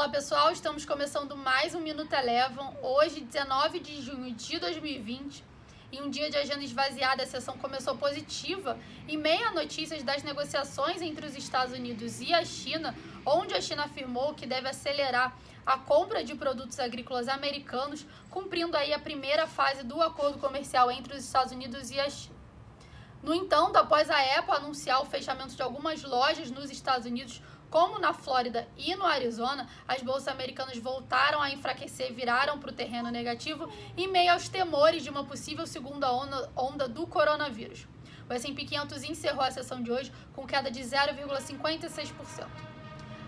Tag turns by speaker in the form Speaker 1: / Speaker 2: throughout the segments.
Speaker 1: Olá pessoal, estamos começando mais um Minuto Elevam. Hoje, 19 de junho de 2020, em um dia de agenda esvaziada, a sessão começou positiva em meio a notícias das negociações entre os Estados Unidos e a China, onde a China afirmou que deve acelerar a compra de produtos agrícolas americanos, cumprindo aí a primeira fase do acordo comercial entre os Estados Unidos e a China. No entanto, após a Apple anunciar o fechamento de algumas lojas nos Estados Unidos como na Flórida e no Arizona, as bolsas americanas voltaram a enfraquecer, viraram para o terreno negativo em meio aos temores de uma possível segunda onda, onda do coronavírus. O S&P 500 encerrou a sessão de hoje com queda de 0,56%.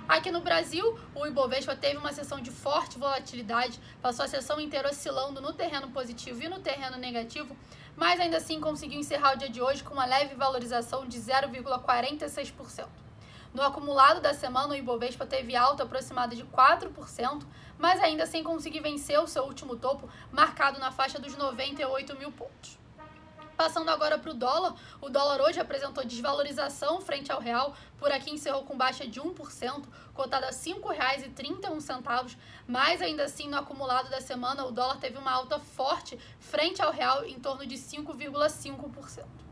Speaker 1: Aqui no Brasil, o Ibovespa teve uma sessão de forte volatilidade, passou a sessão inteira oscilando no terreno positivo e no terreno negativo, mas ainda assim conseguiu encerrar o dia de hoje com uma leve valorização de 0,46%. No acumulado da semana, o Ibovespa teve alta aproximada de 4%, mas ainda sem conseguir vencer o seu último topo, marcado na faixa dos 98 mil pontos. Passando agora para o dólar, o dólar hoje apresentou desvalorização frente ao real, por aqui encerrou com baixa de 1%, cotada a R$ 5,31, mas ainda assim no acumulado da semana o dólar teve uma alta forte frente ao real em torno de 5,5%.